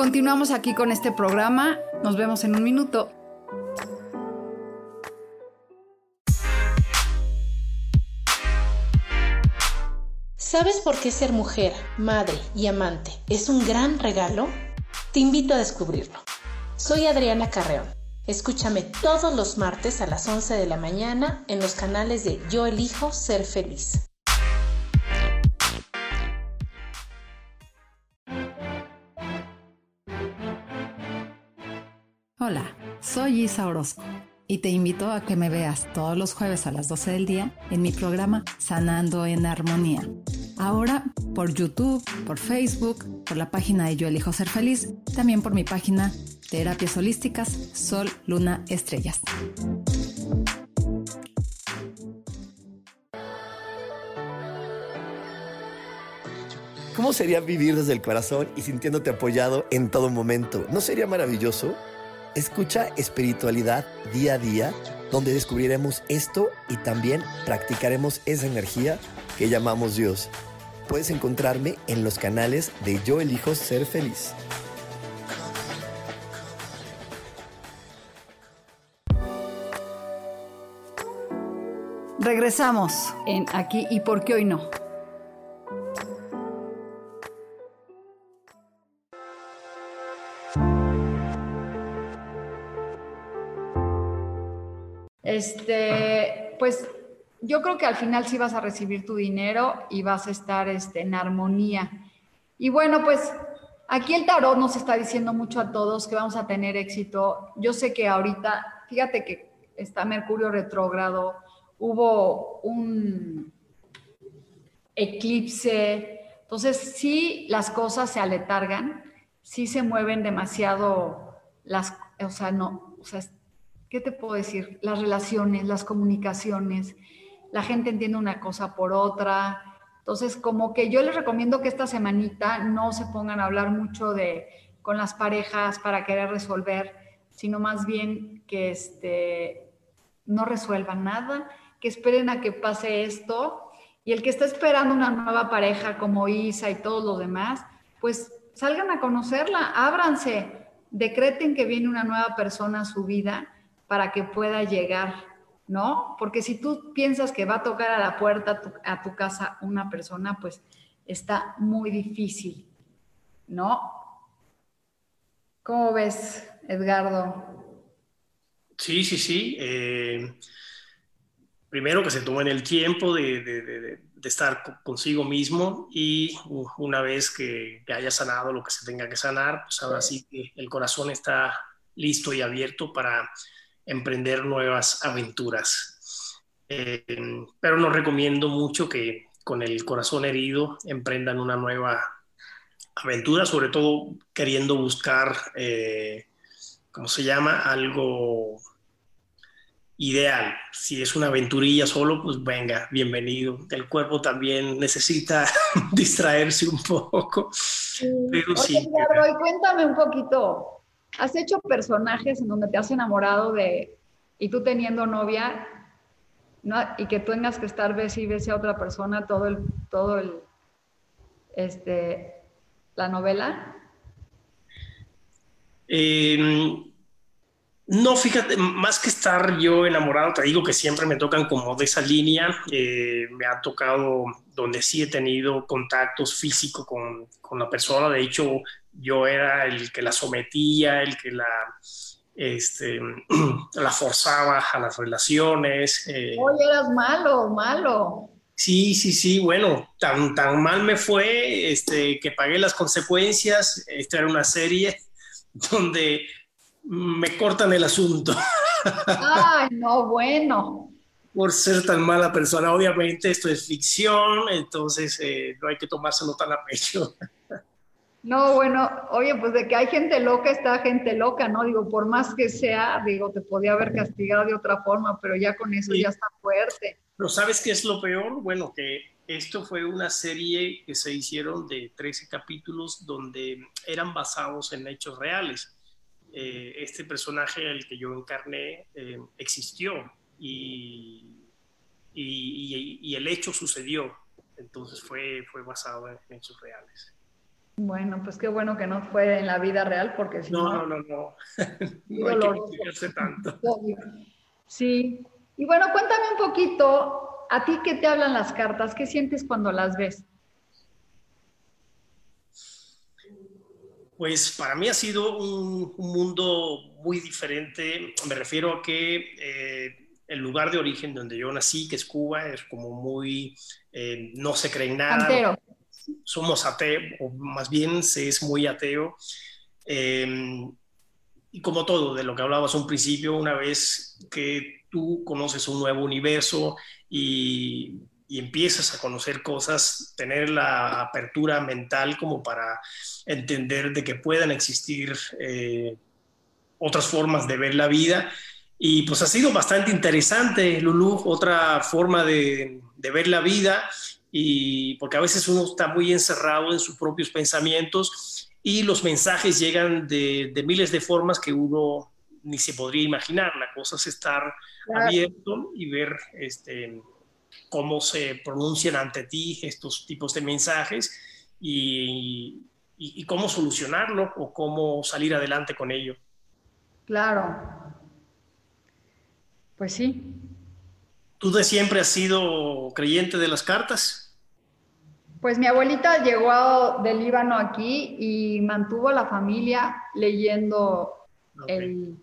Continuamos aquí con este programa. Nos vemos en un minuto. ¿Sabes por qué ser mujer, madre y amante es un gran regalo? Te invito a descubrirlo. Soy Adriana Carreón. Escúchame todos los martes a las 11 de la mañana en los canales de Yo elijo ser feliz. Soy Isa Orozco y te invito a que me veas todos los jueves a las 12 del día en mi programa Sanando en Armonía. Ahora por YouTube, por Facebook, por la página de Yo Elijo Ser Feliz, también por mi página Terapias Holísticas Sol, Luna, Estrellas. ¿Cómo sería vivir desde el corazón y sintiéndote apoyado en todo momento? ¿No sería maravilloso? Escucha espiritualidad día a día, donde descubriremos esto y también practicaremos esa energía que llamamos Dios. Puedes encontrarme en los canales de Yo elijo ser feliz. Regresamos en Aquí y por qué hoy no. Este, pues yo creo que al final sí vas a recibir tu dinero y vas a estar este, en armonía. Y bueno, pues aquí el tarot nos está diciendo mucho a todos que vamos a tener éxito. Yo sé que ahorita, fíjate que está Mercurio retrógrado, hubo un eclipse, entonces sí las cosas se aletargan, sí se mueven demasiado las, o sea, no, o sea, ¿qué te puedo decir? Las relaciones, las comunicaciones, la gente entiende una cosa por otra. Entonces, como que yo les recomiendo que esta semanita no se pongan a hablar mucho de con las parejas para querer resolver, sino más bien que este, no resuelvan nada, que esperen a que pase esto. Y el que está esperando una nueva pareja como Isa y todos los demás, pues salgan a conocerla, ábranse, decreten que viene una nueva persona a su vida para que pueda llegar, ¿no? Porque si tú piensas que va a tocar a la puerta a tu, casa una persona, pues está muy difícil, ¿no? ¿Cómo ves, Edgardo? Sí, sí, sí. Eh, primero que se tomen el tiempo de, estar consigo mismo y una vez que, que, haya sanado lo que se tenga que sanar, pues ahora sí que el corazón está listo y abierto para emprender nuevas aventuras. Eh, pero no recomiendo mucho que con el corazón herido emprendan una nueva aventura, sobre todo queriendo buscar, eh, ¿cómo se llama? Algo ideal. Si es una aventurilla solo, pues venga, bienvenido. El cuerpo también necesita distraerse un poco. Pero sí. cuéntame un poquito, ¿Has hecho personajes en donde te has enamorado de, y tú teniendo novia, y que tengas que estar ves y a otra persona todo el, todo el, este, la novela? Em, no, fíjate, más que estar yo enamorado, te digo que siempre me tocan como de esa línea. Eh, me ha tocado donde sí he tenido contactos físicos con, con, la persona. De hecho, yo era el que la sometía, el que la, este, la forzaba a las relaciones. Eh. Oye, eras malo, malo. Sí, sí, sí, bueno, tan, tan mal me fue este, que pagué las consecuencias. Esta era una serie donde me cortan el asunto. Ay, no, bueno. Por ser tan mala persona, obviamente esto es ficción, entonces eh, no hay que tomárselo tan a pecho. No, bueno, oye, pues de que hay gente loca, está gente loca, ¿no? Digo, por más que sea, digo, te podía haber castigado de otra forma, pero ya con eso ya está fuerte. Pero ¿sabes qué es lo peor? Bueno, que esto fue una serie que se hicieron de 13 capítulos donde eran basados en hechos reales. Eh, este personaje, el que yo encarné, eh, existió y, y, y, el hecho sucedió. Entonces fue, fue basado en hechos reales. Bueno, pues qué bueno que no fue en la vida real, porque si no. No, no, no. no hay que tanto. Sí. Y bueno, cuéntame un poquito, ¿a ti qué te hablan las cartas? ¿Qué sientes cuando las ves? Pues para mí ha sido un, mundo muy diferente. Me refiero a que eh, el lugar de origen donde yo nací, que es Cuba, es como muy, eh, no se cree en nada. Ateo. Somos ateos, o más bien se es muy ateo. Em, y como todo, de lo que hablabas un principio, una vez que tú conoces un nuevo universo y y empiezas a conocer cosas, tener la apertura mental como para entender de que puedan existir eh, otras formas de ver la vida. Y pues ha sido bastante interesante, Lulu, otra forma de, ver la vida, y porque a veces uno está muy encerrado en sus propios pensamientos y los mensajes llegan de, miles de formas que uno ni se podría imaginar. La cosa es estar abierto y ver este, cómo se pronuncian ante ti estos tipos de mensajes y, cómo solucionarlo o cómo salir adelante con ello. Claro. Pues sí. ¿Tú de siempre has sido creyente de las cartas? Pues mi abuelita llegó del Líbano aquí y mantuvo a la familia leyendo el,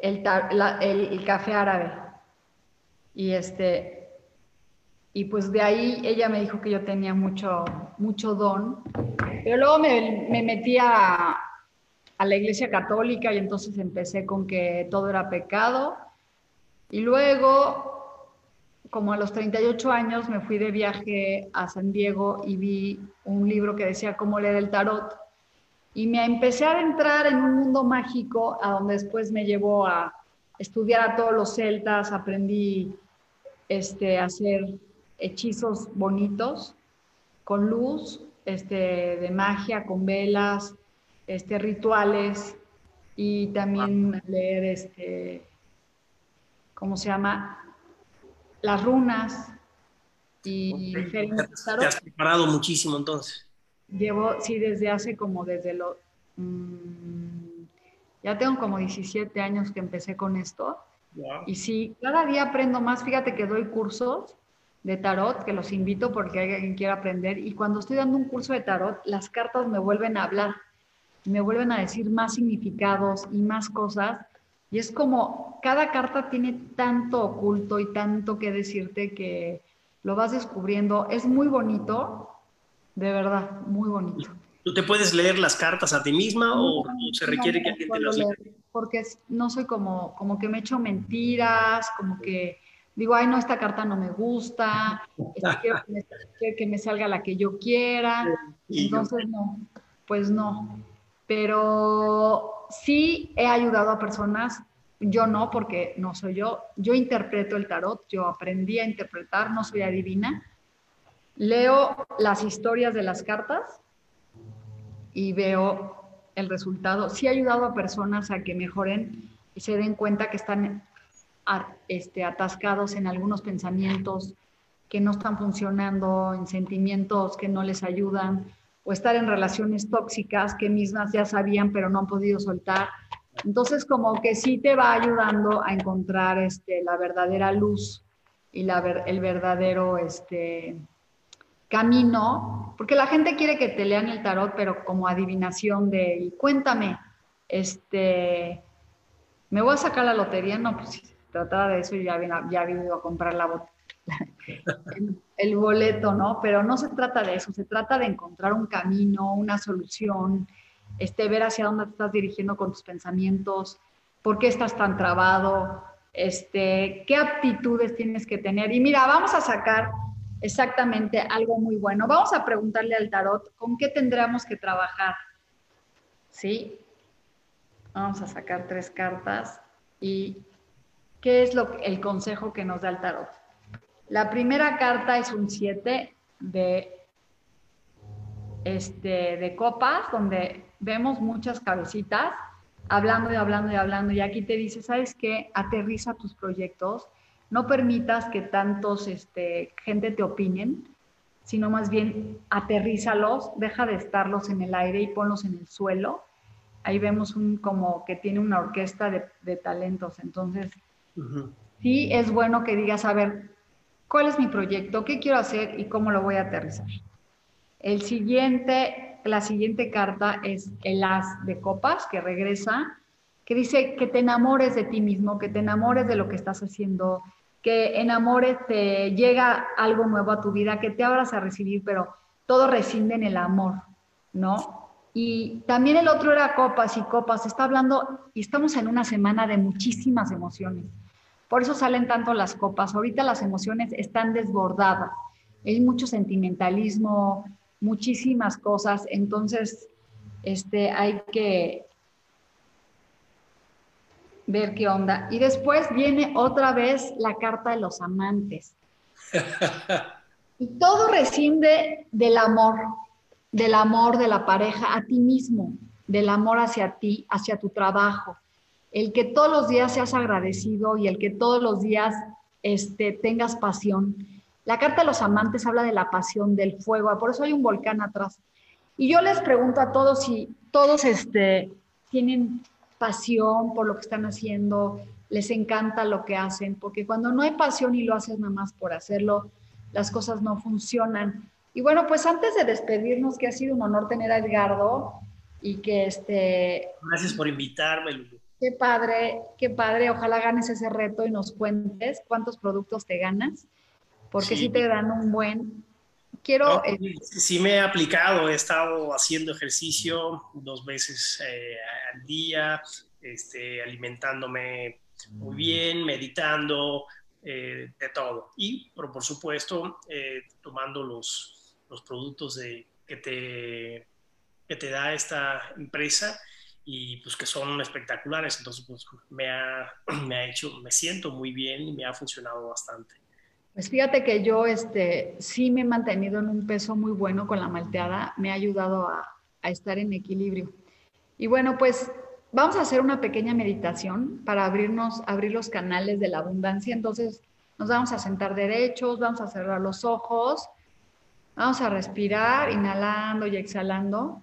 el, café árabe. Y este, y pues de ahí ella me dijo que yo tenía mucho, mucho don. Pero luego me, me metí a, a, la iglesia católica y entonces empecé con que todo era pecado. Y luego, como a los 38 años, me fui de viaje a San Diego y vi un libro que decía cómo leer el tarot. Y me empecé a entrar en un mundo mágico, a donde después me llevó a estudiar a todos los celtas, aprendí este, a hacer hechizos bonitos con luz, este, de magia, con velas, este, rituales y también leer, este, ¿cómo se llama? Las runas. Y te, has preparado muchísimo entonces. Llevo, sí, desde hace como desde lo... Mm, ya tengo como 17 años que empecé con esto. Y sí, cada día aprendo más. Fíjate que doy cursos de tarot, que los invito porque alguien quiere aprender. Y cuando estoy dando un curso de tarot, las cartas me vuelven a hablar, me vuelven a decir más significados y más cosas. Y es como cada carta tiene tanto oculto y tanto que decirte que lo vas descubriendo. Es muy bonito, de verdad, muy bonito. ¿Tú te puedes leer las cartas a ti misma o se requiere que alguien te las lea? Porque no soy como, como que me echo mentiras, como que digo, ay, no, esta carta no me gusta, quiero, que me, salga la que yo quiera, entonces no, pues no. Pero sí he ayudado a personas, yo no, porque no soy yo, yo interpreto el tarot, yo aprendí a interpretar, no soy adivina, leo las historias de las cartas y veo el resultado. Sí he ayudado a personas a que mejoren y se den cuenta que están este, atascados en algunos pensamientos que no están funcionando, en sentimientos que no les ayudan, o estar en relaciones tóxicas que mismas ya sabían pero no han podido soltar. Entonces, como que sí te va ayudando a encontrar este, la verdadera luz y la, el verdadero este, camino, porque la gente quiere que te lean el tarot, pero como adivinación de, cuéntame, este, ¿me voy a sacar la lotería? No, pues trataba de eso ya había, ya a comprar la el, boleto, ¿no? Pero no se trata de eso, se trata de encontrar un camino, una solución, este, ver hacia dónde te estás dirigiendo con tus pensamientos, por qué estás tan trabado, este, qué aptitudes tienes que tener. Y mira, vamos a sacar exactamente algo muy bueno. Vamos a preguntarle al tarot con qué tendríamos que trabajar. ¿Sí? Vamos a sacar tres cartas y ¿Qué es lo, el consejo que nos da el tarot? La primera carta es un 7 de, este, de copas, donde vemos muchas cabecitas hablando y hablando y hablando. Y aquí te dice, ¿sabes qué? Aterriza tus proyectos. No permitas que tantos este, gente te opinen, sino más bien aterrízalos, deja de estarlos en el aire y ponlos en el suelo. Ahí vemos un como que tiene una orquesta de, de talentos. Entonces, Sí, es bueno que digas, a ver, ¿cuál es mi proyecto? ¿Qué quiero hacer y cómo lo voy a aterrizar? El siguiente la siguiente carta es el as de copas que regresa, que dice que te enamores de ti mismo, que te enamores de lo que estás haciendo, que enamores, te llega algo nuevo a tu vida, que te abras a recibir, pero todo rescinde en el amor, ¿no? Y también el otro era copas y copas, está hablando, y estamos en una semana de muchísimas emociones. Por eso salen tanto las copas. Ahorita las emociones están desbordadas. Hay mucho sentimentalismo, muchísimas cosas. Entonces, este, hay que ver qué onda. Y después viene otra vez la carta de los amantes. Y todo rescinde del amor, del amor de la pareja a ti mismo, del amor hacia ti, hacia tu trabajo. El que todos los días seas agradecido y el que todos los días este, tengas pasión. La carta de los amantes habla de la pasión, del fuego, por eso hay un volcán atrás. Y yo les pregunto a todos si todos este, tienen pasión por lo que están haciendo, les encanta lo que hacen, porque cuando no hay pasión y lo haces nada más por hacerlo, las cosas no funcionan. Y bueno, pues antes de despedirnos, que ha sido un honor tener a Edgardo y que este... Gracias por invitarme, Lulu. Qué padre, qué padre. Ojalá ganes ese reto y nos cuentes cuántos productos te ganas, porque si te dan un buen quiero... Eh, sí me he aplicado, he estado haciendo ejercicio dos veces eh, al día, este, alimentándome muy bien, meditando, eh, de todo. Y por, por supuesto, tomando los, los productos de, que, te, que te da esta empresa y pues que son espectaculares. Entonces, pues me ha, me ha hecho, me siento muy bien y me ha funcionado bastante. Pues fíjate que yo este, sí me he mantenido en un peso muy bueno con la malteada, me ha ayudado a, estar en equilibrio. Y bueno, pues vamos a hacer una pequeña meditación para abrirnos, abrir los canales de la abundancia. Entonces nos vamos a sentar derechos, vamos a cerrar los ojos, vamos a respirar, inhalando y exhalando.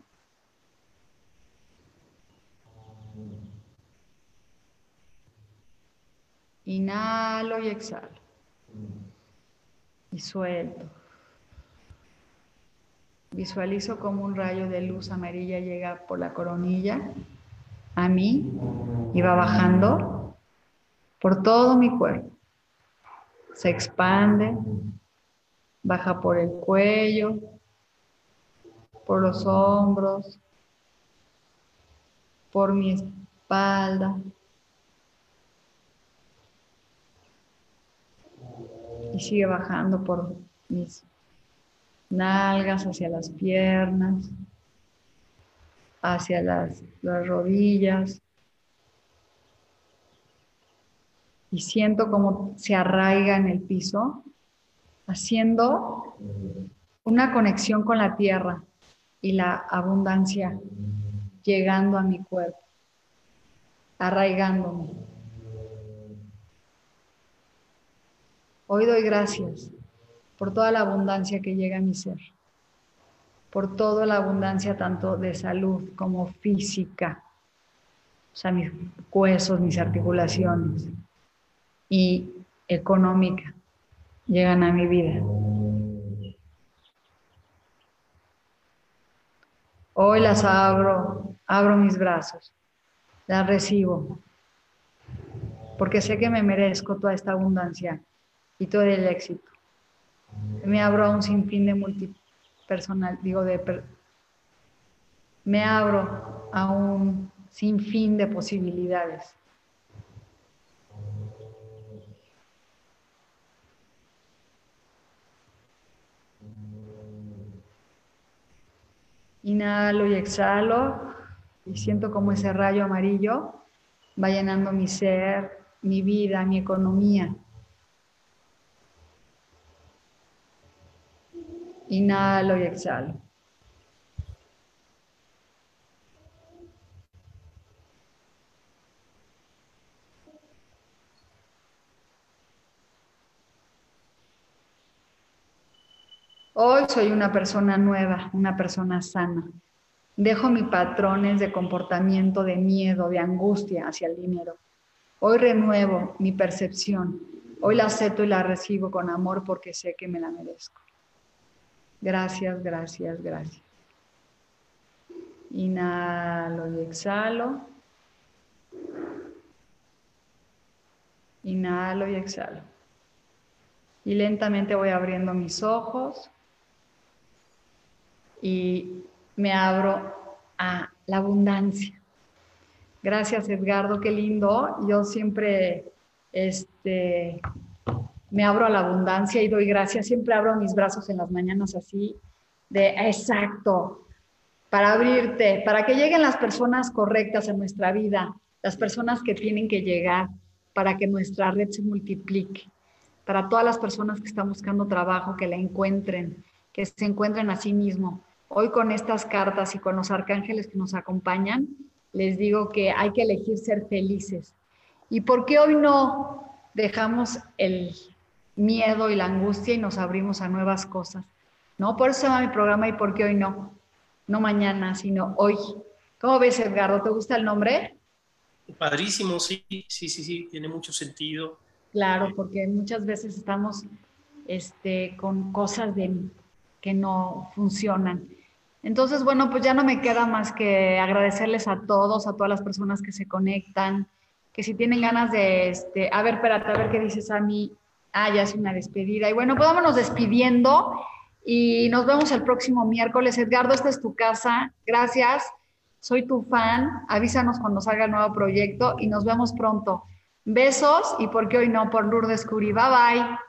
Inhalo y exhalo y suelto. Visualizo como un rayo de luz amarilla llega por la coronilla a mí y va bajando por todo mi cuerpo. Se expande, baja por el cuello, por los hombros, por mi espalda, sigue bajando por mis nalgas hacia las piernas, hacia las, las rodillas. Y siento como se arraiga en el piso, haciendo una conexión con la tierra y la abundancia llegando a mi cuerpo, arraigándome. Hoy doy gracias por toda la abundancia que llega a mi ser, por toda la abundancia tanto de salud como física, o sea, mis huesos, mis articulaciones, y económica, llegan a mi vida. Hoy las abro, abro mis brazos, las recibo, porque sé que me merezco toda esta abundancia y todo el éxito. Me abro a un sinfín de multipersonal, digo, de me abro a un sinfín de posibilidades. Inhalo y exhalo y siento como ese rayo amarillo va llenando mi ser, mi vida, mi economía. Inhalo y exhalo. Hoy soy una persona nueva, una persona sana. Dejo mis patrones de comportamiento de miedo, de angustia hacia el dinero. Hoy renuevo mi percepción. Hoy la acepto y la recibo con amor porque sé que me la merezco. Gracias, gracias, gracias. Inhalo y exhalo. Inhalo y exhalo. Y lentamente voy abriendo mis ojos y me abro a la abundancia. Gracias Edgardo, qué lindo. Yo siempre este, me abro a la abundancia y doy gracias. Siempre abro mis brazos en las mañanas así, de exacto, para abrirte, para que lleguen las personas correctas en nuestra vida, las personas que tienen que llegar para que nuestra red se multiplique, para todas las personas que están buscando trabajo, que la encuentren, que se encuentren a sí mismo. Hoy con estas cartas y con los arcángeles que nos acompañan, les digo que hay que elegir ser felices. ¿Y por qué hoy no dejamos el miedo y la angustia y nos abrimos a nuevas cosas? ¿No? Por eso se llama mi programa y por qué hoy no. No mañana, sino hoy. ¿Cómo ves, Edgardo? ¿Te gusta el nombre? Padrísimo, sí, sí, sí, sí, tiene mucho sentido. Claro, porque muchas veces estamos este, con cosas de, que no funcionan. Entonces, bueno, pues ya no me queda más que agradecerles a todos, a todas las personas que se conectan, que si tienen ganas de, este, a ver, espérate, a ver qué dices a mí. Ah, ya es una despedida. Y bueno, pues vámonos despidiendo y nos vemos el próximo miércoles. Edgardo, esta es tu casa. Gracias soy tu fan, avísanos cuando salga el nuevo proyecto y nos vemos pronto. Besos y por qué hoy no por Lourdes Curi. Bye bye.